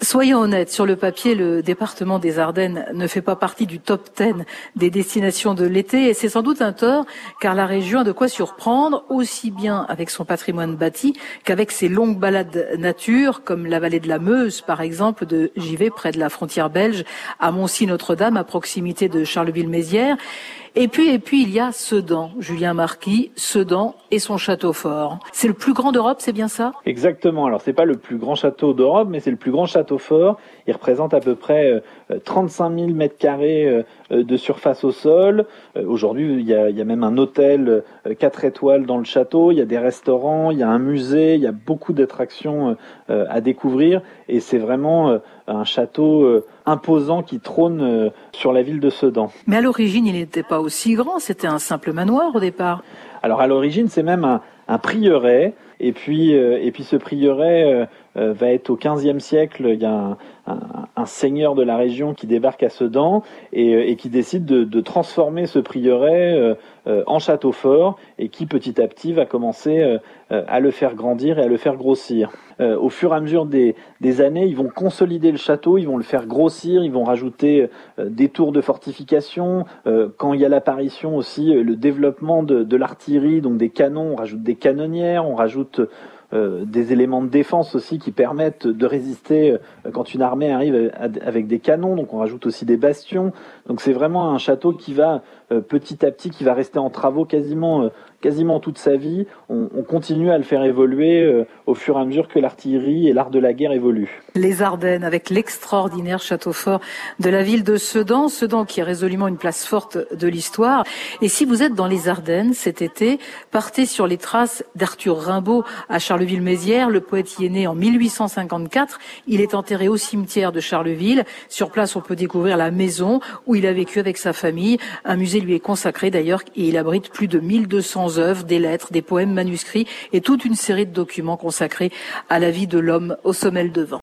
Soyons honnêtes, sur le papier, le département des Ardennes ne fait pas partie du top 10 des destinations de l'été et c'est sans doute un tort car la région a de quoi surprendre aussi bien avec son patrimoine bâti qu'avec ses longues balades nature comme la vallée de la Meuse par exemple de Givet près de la frontière belge à Moncy-Notre-Dame à proximité de Charleville-Mézières et puis, et puis, il y a Sedan, Julien Marquis, Sedan et son château fort. C'est le plus grand d'Europe, c'est bien ça? Exactement. Alors, c'est pas le plus grand château d'Europe, mais c'est le plus grand château fort. Il représente à peu près 35 000 mètres carrés de surface au sol. Aujourd'hui, il y, a, il y a même un hôtel 4 étoiles dans le château. Il y a des restaurants, il y a un musée, il y a beaucoup d'attractions à découvrir. Et c'est vraiment un château imposant qui trône sur la ville de Sedan. Mais à l'origine, il n'était pas aussi grand, c'était un simple manoir au départ. Alors à l'origine, c'est même un, un, prieuré, et puis, euh, et puis ce prieuré euh, euh, va être au XVe siècle. Il y a un, seigneur de la région qui débarque à Sedan et, qui décide de, transformer ce prieuré en château fort et qui petit à petit va commencer à le faire grandir et à le faire grossir. au fur et à mesure des, années, ils vont consolider le château, ils vont le faire grossir, ils vont rajouter des tours de fortification. quand il y a l'apparition aussi, le développement de l'artillerie, donc des canons, on rajoute des canonnières, on rajoute euh, des éléments de défense aussi qui permettent de résister euh, quand une armée arrive avec des canons. Donc on rajoute aussi des bastions. Donc c'est vraiment un château qui va euh, petit à petit, qui va rester en travaux quasiment quasiment toute sa vie. On, on, continue à le faire évoluer euh, au fur et à mesure que l'artillerie et l'art de la guerre évoluent. Les Ardennes, avec l'extraordinaire château fort de la ville de Sedan, Sedan qui est résolument une place forte de l'histoire. Et si vous êtes dans les Ardennes cet été, partez sur les traces d'Arthur Rimbaud à Charleville-Mézières. Le poète y est né en 1854. Il est enterré au cimetière de Charleville. Sur place, on peut découvrir la maison où il a vécu avec sa famille. Un musée lui est consacré d'ailleurs et il abrite plus de 1200 œuvres, des lettres, des poèmes manuscrits et toute une série de documents consacrés à la vie de l'homme au sommet de vent.